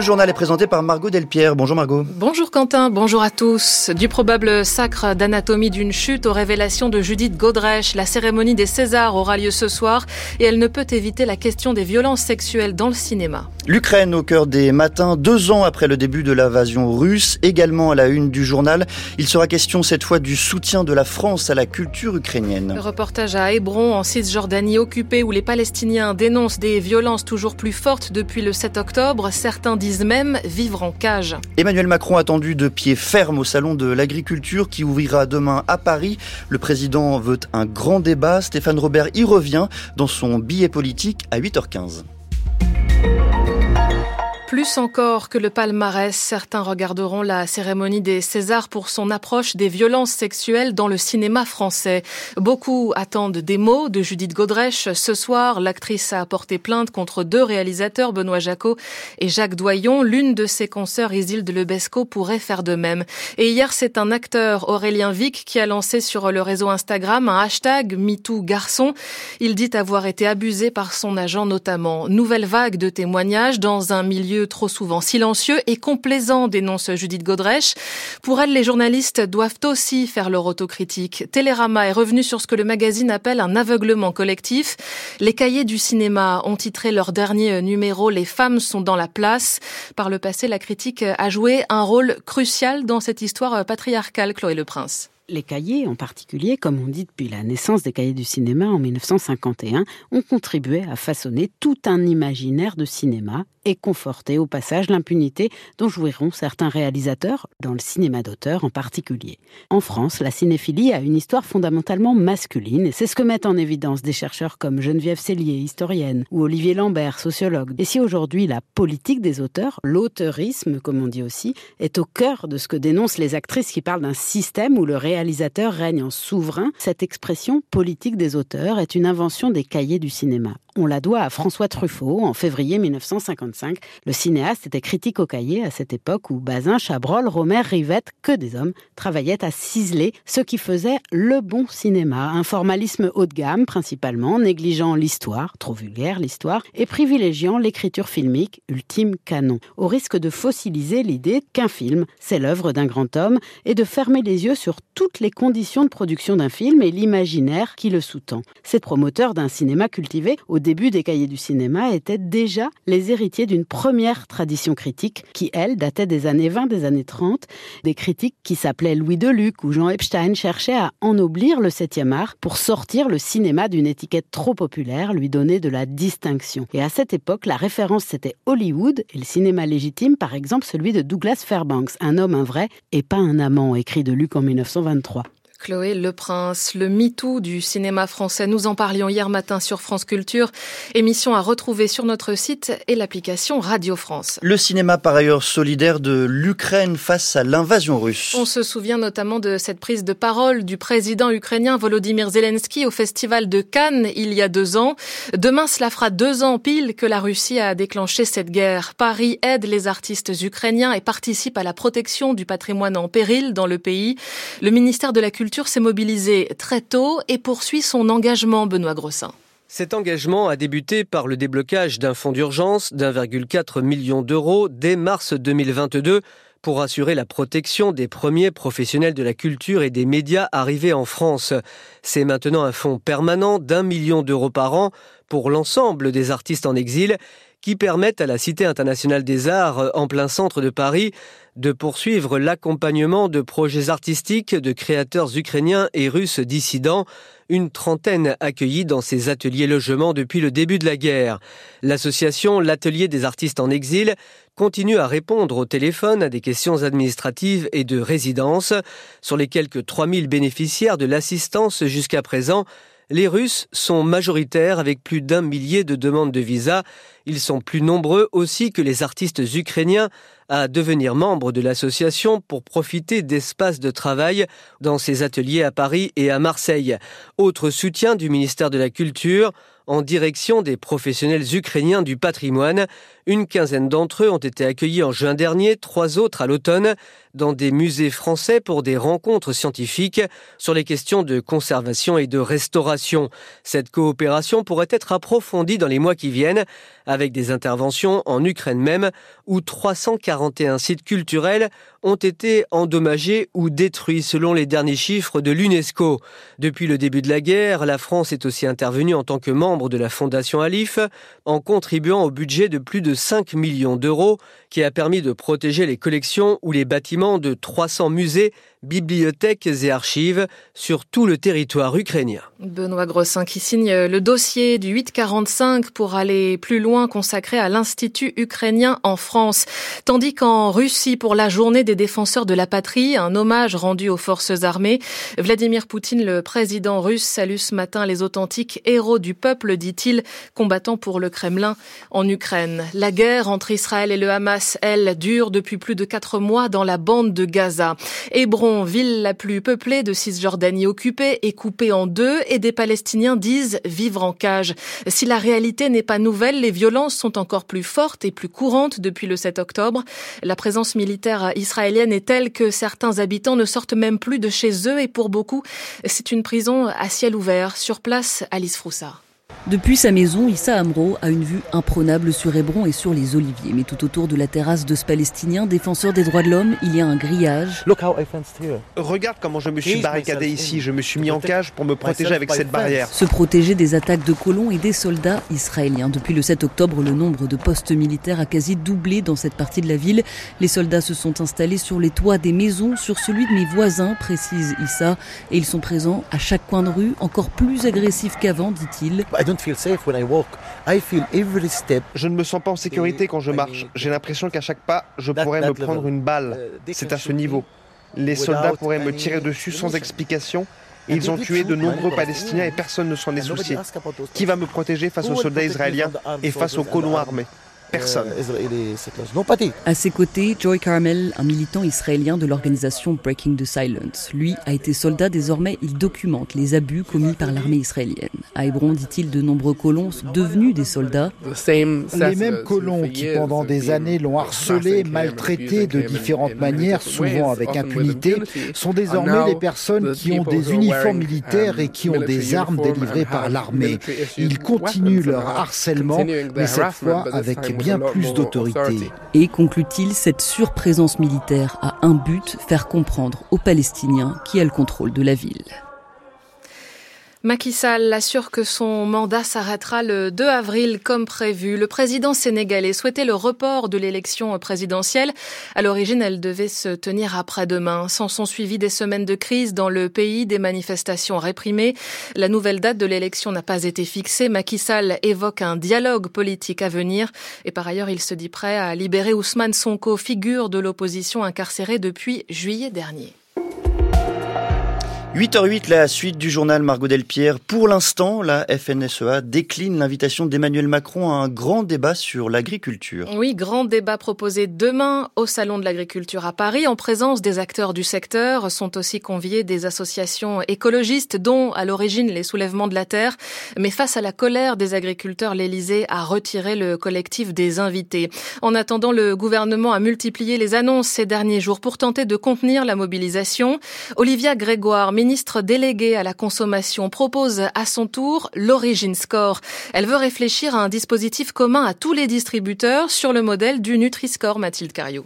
Le journal est présenté par Margot Delpierre. Bonjour Margot. Bonjour Quentin, bonjour à tous. Du probable sacre d'anatomie d'une chute aux révélations de Judith Godrèche, la cérémonie des Césars aura lieu ce soir et elle ne peut éviter la question des violences sexuelles dans le cinéma. L'Ukraine au cœur des matins, deux ans après le début de l'invasion russe, également à la une du journal. Il sera question cette fois du soutien de la France à la culture ukrainienne. Le reportage à Hébron, en Cisjordanie occupée, où les Palestiniens dénoncent des violences toujours plus fortes depuis le 7 octobre. Certains disent même vivre en cage. Emmanuel Macron attendu de pied ferme au salon de l'agriculture qui ouvrira demain à Paris. Le président veut un grand débat. Stéphane Robert y revient dans son billet politique à 8h15. Plus encore que le palmarès, certains regarderont la cérémonie des Césars pour son approche des violences sexuelles dans le cinéma français. Beaucoup attendent des mots de Judith Godrèche. Ce soir, l'actrice a porté plainte contre deux réalisateurs, Benoît Jacot et Jacques Doyon. L'une de ses consoeurs, Isilde Lebesco, pourrait faire de même. Et hier, c'est un acteur, Aurélien Vic, qui a lancé sur le réseau Instagram un hashtag MeTooGarçon. Il dit avoir été abusé par son agent notamment. Nouvelle vague de témoignages dans un milieu trop souvent silencieux et complaisant, dénonce Judith Godrèche. Pour elle, les journalistes doivent aussi faire leur autocritique. Télérama est revenu sur ce que le magazine appelle un aveuglement collectif. Les cahiers du cinéma ont titré leur dernier numéro Les femmes sont dans la place. Par le passé, la critique a joué un rôle crucial dans cette histoire patriarcale, Chloé Le Prince. Les cahiers, en particulier, comme on dit depuis la naissance des cahiers du cinéma en 1951, ont contribué à façonner tout un imaginaire de cinéma et conforter au passage l'impunité dont jouiront certains réalisateurs, dans le cinéma d'auteur en particulier. En France, la cinéphilie a une histoire fondamentalement masculine et c'est ce que mettent en évidence des chercheurs comme Geneviève Cellier, historienne, ou Olivier Lambert, sociologue. Et si aujourd'hui la politique des auteurs, l'auteurisme comme on dit aussi, est au cœur de ce que dénoncent les actrices qui parlent d'un système où le réalisateur règne en souverain, cette expression politique des auteurs est une invention des cahiers du cinéma. On la doit à François Truffaut en février 1955. Le cinéaste était critique au cahier à cette époque où Bazin, Chabrol, Romer, Rivette, que des hommes, travaillaient à ciseler ce qui faisait le bon cinéma. Un formalisme haut de gamme principalement, négligeant l'histoire, trop vulgaire l'histoire, et privilégiant l'écriture filmique, ultime canon, au risque de fossiliser l'idée qu'un film, c'est l'œuvre d'un grand homme, et de fermer les yeux sur les conditions de production d'un film et l'imaginaire qui le sous-tend. Ces promoteurs d'un cinéma cultivé au début des cahiers du cinéma étaient déjà les héritiers d'une première tradition critique qui, elle, datait des années 20, des années 30. Des critiques qui s'appelaient Louis Deluc ou Jean Epstein cherchaient à ennoblir le 7e art pour sortir le cinéma d'une étiquette trop populaire, lui donner de la distinction. Et à cette époque, la référence c'était Hollywood et le cinéma légitime, par exemple celui de Douglas Fairbanks, un homme, un vrai, et pas un amant, écrit de Luc en 1920. 2023. Chloé Le Prince, le MeToo du cinéma français. Nous en parlions hier matin sur France Culture. Émission à retrouver sur notre site et l'application Radio France. Le cinéma par ailleurs solidaire de l'Ukraine face à l'invasion russe. On se souvient notamment de cette prise de parole du président ukrainien Volodymyr Zelensky au festival de Cannes il y a deux ans. Demain, cela fera deux ans pile que la Russie a déclenché cette guerre. Paris aide les artistes ukrainiens et participe à la protection du patrimoine en péril dans le pays. Le ministère de la Culture s'est mobilisé très tôt et poursuit son engagement, Benoît Grossin. Cet engagement a débuté par le déblocage d'un fonds d'urgence d'1,4 million d'euros dès mars 2022 pour assurer la protection des premiers professionnels de la culture et des médias arrivés en France. C'est maintenant un fonds permanent d'un million d'euros par an pour l'ensemble des artistes en exil qui permettent à la Cité internationale des arts en plein centre de Paris de poursuivre l'accompagnement de projets artistiques de créateurs ukrainiens et russes dissidents, une trentaine accueillis dans ces ateliers logements depuis le début de la guerre. L'association L'Atelier des artistes en exil continue à répondre au téléphone à des questions administratives et de résidence. Sur les quelques 3000 bénéficiaires de l'assistance jusqu'à présent, les Russes sont majoritaires avec plus d'un millier de demandes de visa. Ils sont plus nombreux aussi que les artistes ukrainiens à devenir membres de l'association pour profiter d'espaces de travail dans ses ateliers à Paris et à Marseille. Autre soutien du ministère de la Culture, en direction des professionnels ukrainiens du patrimoine. Une quinzaine d'entre eux ont été accueillis en juin dernier, trois autres à l'automne. dans des musées français pour des rencontres scientifiques sur les questions de conservation et de restauration. Cette coopération pourrait être approfondie dans les mois qui viennent avec des interventions en Ukraine même où 341 sites culturels ont été endommagés ou détruits selon les derniers chiffres de l'UNESCO. Depuis le début de la guerre, la France est aussi intervenue en tant que membre de la Fondation Alif en contribuant au budget de plus de 5 millions d'euros qui a permis de protéger les collections ou les bâtiments de 300 musées, bibliothèques et archives sur tout le territoire ukrainien. Benoît Grossin qui signe le dossier du 845 pour aller plus loin consacré à l'Institut ukrainien en France. Tandis qu'en Russie, pour la journée des défenseurs de la patrie, un hommage rendu aux forces armées, Vladimir Poutine, le président russe, salue ce matin les authentiques héros du peuple, dit-il, combattant pour le Kremlin en Ukraine. La guerre entre Israël et le Hamas elle, dure depuis plus de quatre mois dans la bande de Gaza. Hébron, ville la plus peuplée de Cisjordanie occupée, est coupée en deux et des Palestiniens disent vivre en cage. Si la réalité n'est pas nouvelle, les violences sont encore plus fortes et plus courantes depuis le 7 octobre. La présence militaire israélienne est telle que certains habitants ne sortent même plus de chez eux et pour beaucoup, c'est une prison à ciel ouvert. Sur place, Alice Froussard. Depuis sa maison, Issa Amro a une vue imprenable sur Hébron et sur les oliviers. Mais tout autour de la terrasse de ce Palestinien, défenseur des droits de l'homme, il y a un grillage. Regarde comment je me suis barricadé ici. Je me suis mis en cage pour me protéger avec cette barrière. Se protéger des attaques de colons et des soldats israéliens. Depuis le 7 octobre, le nombre de postes militaires a quasi doublé dans cette partie de la ville. Les soldats se sont installés sur les toits des maisons, sur celui de mes voisins, précise Issa. Et ils sont présents à chaque coin de rue, encore plus agressifs qu'avant, dit-il. Je ne me sens pas en sécurité quand je marche. J'ai l'impression qu'à chaque pas, je pourrais me prendre une balle. Uh, C'est à ce niveau. Les soldats pourraient me tirer dessus sans explication. Ils ont tué de nombreux Palestiniens et personne ne s'en est soucié. Qui va me protéger face aux soldats israéliens et face aux colons armés? Personne. Euh, à ses côtés, Joy Carmel, un militant israélien de l'organisation Breaking the Silence. Lui a été soldat, désormais il documente les abus commis par l'armée israélienne. À Hébron, dit-il, de nombreux colons sont devenus des soldats. Les mêmes colons qui pendant des années l'ont harcelé, maltraité de différentes manières, souvent avec impunité, sont désormais les personnes qui ont des uniformes militaires et qui ont des armes délivrées par l'armée. Ils continuent leur harcèlement, mais cette fois avec bien plus d'autorité. Et conclut-il, cette surprésence militaire a un but, faire comprendre aux Palestiniens qui a le contrôle de la ville. Macky Sall assure que son mandat s'arrêtera le 2 avril comme prévu. Le président sénégalais souhaitait le report de l'élection présidentielle. À l'origine, elle devait se tenir après-demain. Sans son suivi des semaines de crise dans le pays, des manifestations réprimées, la nouvelle date de l'élection n'a pas été fixée. Macky Sall évoque un dialogue politique à venir et par ailleurs, il se dit prêt à libérer Ousmane Sonko, figure de l'opposition incarcérée depuis juillet dernier. 8h08, la suite du journal Margot Delpierre. Pour l'instant, la FNSEA décline l'invitation d'Emmanuel Macron à un grand débat sur l'agriculture. Oui, grand débat proposé demain au Salon de l'agriculture à Paris en présence des acteurs du secteur. Sont aussi conviés des associations écologistes dont à l'origine les soulèvements de la terre. Mais face à la colère des agriculteurs, l'Elysée a retiré le collectif des invités. En attendant, le gouvernement a multiplié les annonces ces derniers jours pour tenter de contenir la mobilisation. Olivia Grégoire, ministre déléguée à la consommation, propose à son tour l'Origin Score. Elle veut réfléchir à un dispositif commun à tous les distributeurs sur le modèle du Nutri-Score, Mathilde Cario.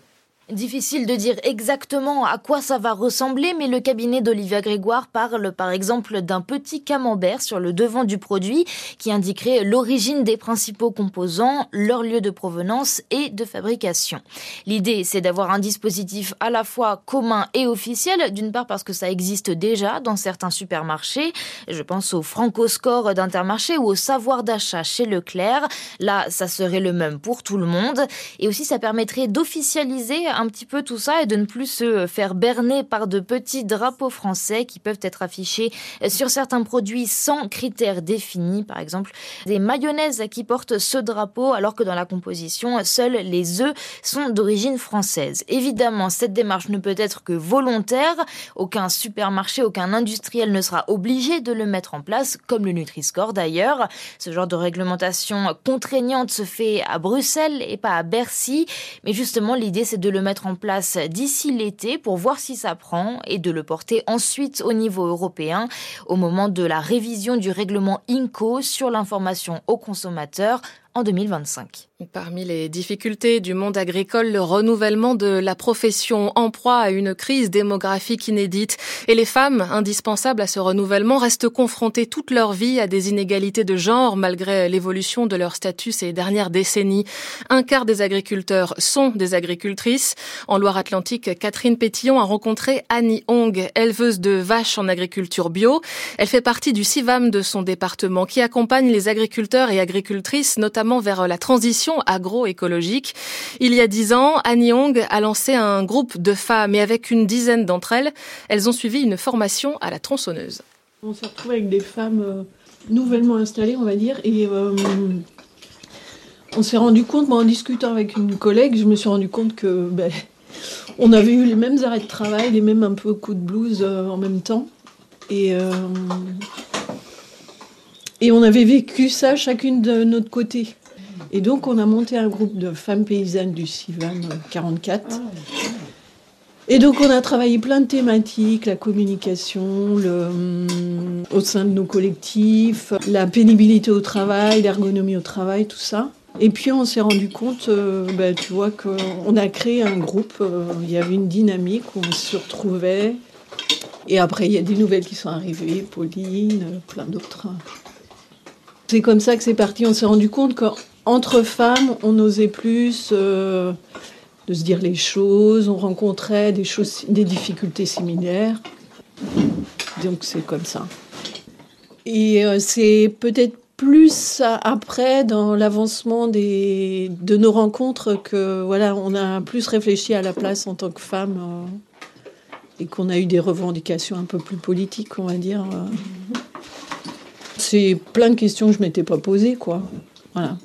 Difficile de dire exactement à quoi ça va ressembler, mais le cabinet d'Olivia Grégoire parle par exemple d'un petit camembert sur le devant du produit qui indiquerait l'origine des principaux composants, leur lieu de provenance et de fabrication. L'idée, c'est d'avoir un dispositif à la fois commun et officiel, d'une part parce que ça existe déjà dans certains supermarchés, je pense au Franco-Score d'Intermarché ou au savoir d'achat chez Leclerc. Là, ça serait le même pour tout le monde, et aussi ça permettrait d'officialiser un petit peu tout ça et de ne plus se faire berner par de petits drapeaux français qui peuvent être affichés sur certains produits sans critères définis. Par exemple, des mayonnaises qui portent ce drapeau alors que dans la composition, seuls les œufs sont d'origine française. Évidemment, cette démarche ne peut être que volontaire. Aucun supermarché, aucun industriel ne sera obligé de le mettre en place, comme le Nutri-Score d'ailleurs. Ce genre de réglementation contraignante se fait à Bruxelles et pas à Bercy. Mais justement, l'idée, c'est de le mettre en place d'ici l'été pour voir si ça prend et de le porter ensuite au niveau européen au moment de la révision du règlement INCO sur l'information aux consommateurs en 2025. Parmi les difficultés du monde agricole, le renouvellement de la profession en proie à une crise démographique inédite. Et les femmes, indispensables à ce renouvellement, restent confrontées toute leur vie à des inégalités de genre malgré l'évolution de leur statut ces dernières décennies. Un quart des agriculteurs sont des agricultrices. En Loire-Atlantique, Catherine Pétillon a rencontré Annie Hong, éleveuse de vaches en agriculture bio. Elle fait partie du CIVAM de son département qui accompagne les agriculteurs et agricultrices, notamment vers la transition agroécologique. Il y a dix ans, Annie Hong a lancé un groupe de femmes et avec une dizaine d'entre elles, elles ont suivi une formation à la tronçonneuse. On s'est retrouvé avec des femmes euh, nouvellement installées, on va dire, et euh, on s'est rendu compte, en discutant avec une collègue, je me suis rendu compte que ben, on avait eu les mêmes arrêts de travail, les mêmes un peu coups de blues euh, en même temps. Et on avait vécu ça chacune de notre côté. Et donc, on a monté un groupe de femmes paysannes du CIVAM 44. Et donc, on a travaillé plein de thématiques, la communication, le, hum, au sein de nos collectifs, la pénibilité au travail, l'ergonomie au travail, tout ça. Et puis, on s'est rendu compte, euh, bah, tu vois, qu'on a créé un groupe, euh, il y avait une dynamique où on se retrouvait. Et après, il y a des nouvelles qui sont arrivées, Pauline, plein d'autres. C'est comme ça que c'est parti. On s'est rendu compte que entre femmes, on osait plus euh, de se dire les choses, on rencontrait des, choses, des difficultés similaires. Donc c'est comme ça. Et euh, c'est peut-être plus après dans l'avancement de nos rencontres que voilà, on a plus réfléchi à la place en tant que femme euh, et qu'on a eu des revendications un peu plus politiques, on va dire. C'est plein de questions que je m'étais pas posées, quoi. Voilà.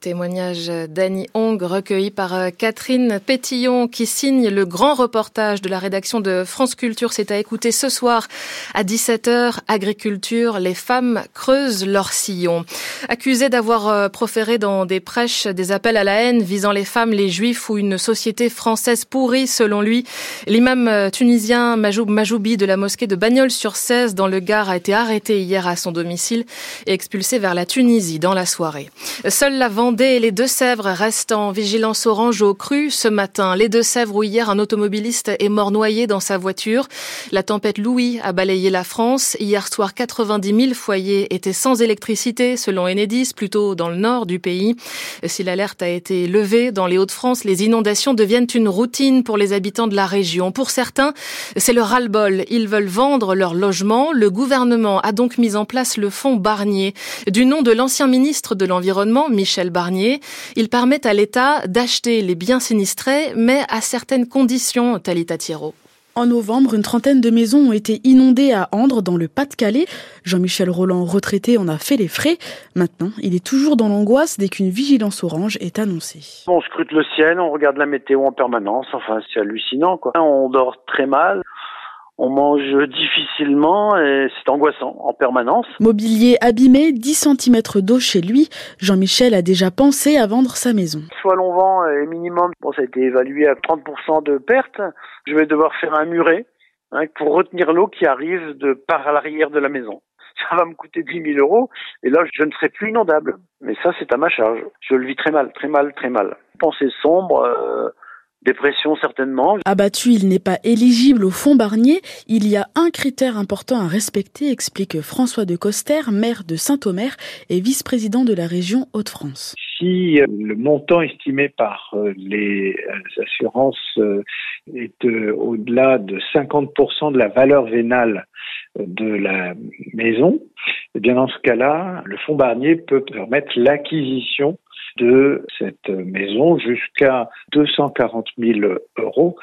Témoignage d'Annie Hong recueilli par euh, Catherine Pétillon qui signe le grand reportage de la rédaction de France Culture. C'est à écouter ce soir à 17h. Agriculture, les femmes creusent leur sillon. Accusé d'avoir euh, proféré dans des prêches des appels à la haine visant les femmes, les juifs ou une société française pourrie selon lui, l'imam euh, tunisien Majoub Majoubi de la mosquée de Bagnols-sur-Cèze dans le Gard a été arrêté hier à son domicile et expulsé vers la Tunisie dans la soirée. Seule la Vendée les Deux-Sèvres restent en vigilance orange au cru ce matin. Les Deux-Sèvres où hier un automobiliste est mort noyé dans sa voiture. La tempête Louis a balayé la France. Hier soir, 90 000 foyers étaient sans électricité selon Enedis, plutôt dans le nord du pays. Si l'alerte a été levée dans les Hauts-de-France, les inondations deviennent une routine pour les habitants de la région. Pour certains, c'est le ras-le-bol. Ils veulent vendre leur logement. Le gouvernement a donc mis en place le fonds Barnier. Du nom de l'ancien ministre de l'Environnement, Michel Barnier. Il permet à l'État d'acheter les biens sinistrés, mais à certaines conditions, Talita Thierot. En novembre, une trentaine de maisons ont été inondées à Andres, dans le Pas-de-Calais. Jean-Michel Roland, retraité, en a fait les frais. Maintenant, il est toujours dans l'angoisse dès qu'une vigilance orange est annoncée. On scrute le ciel, on regarde la météo en permanence. Enfin, c'est hallucinant, quoi. On dort très mal on mange difficilement et c'est angoissant en permanence. Mobilier abîmé, 10 cm d'eau chez lui, Jean-Michel a déjà pensé à vendre sa maison. Soit l'on vend euh, minimum, bon ça a été évalué à 30% de perte, je vais devoir faire un muret hein, pour retenir l'eau qui arrive de par l'arrière de la maison. Ça va me coûter 10 000 euros et là je ne serai plus inondable. Mais ça c'est à ma charge. Je le vis très mal, très mal, très mal. Pensée sombre. Euh, Dépression certainement. Abattu, il n'est pas éligible au fonds Barnier. Il y a un critère important à respecter, explique François de Coster, maire de Saint-Omer et vice-président de la région Hauts-de-France. Si euh, le montant estimé par euh, les euh, assurances est au-delà de 50% de la valeur vénale de la maison, eh bien dans ce cas-là, le fonds Barnier peut permettre l'acquisition de cette maison jusqu'à 240 000 euros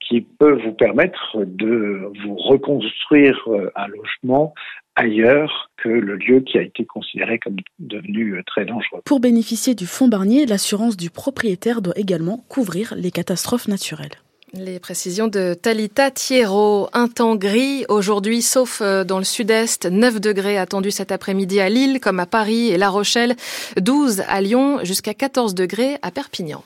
qui peuvent vous permettre de vous reconstruire euh, un logement ailleurs que le lieu qui a été considéré comme devenu euh, très dangereux. Pour bénéficier du fonds Barnier, l'assurance du propriétaire doit également couvrir les catastrophes naturelles. Les précisions de Talita Thierro. Un temps gris aujourd'hui, sauf euh, dans le sud-est. 9 degrés attendus cet après-midi à Lille, comme à Paris et La Rochelle. 12 à Lyon, jusqu'à 14 degrés à Perpignan.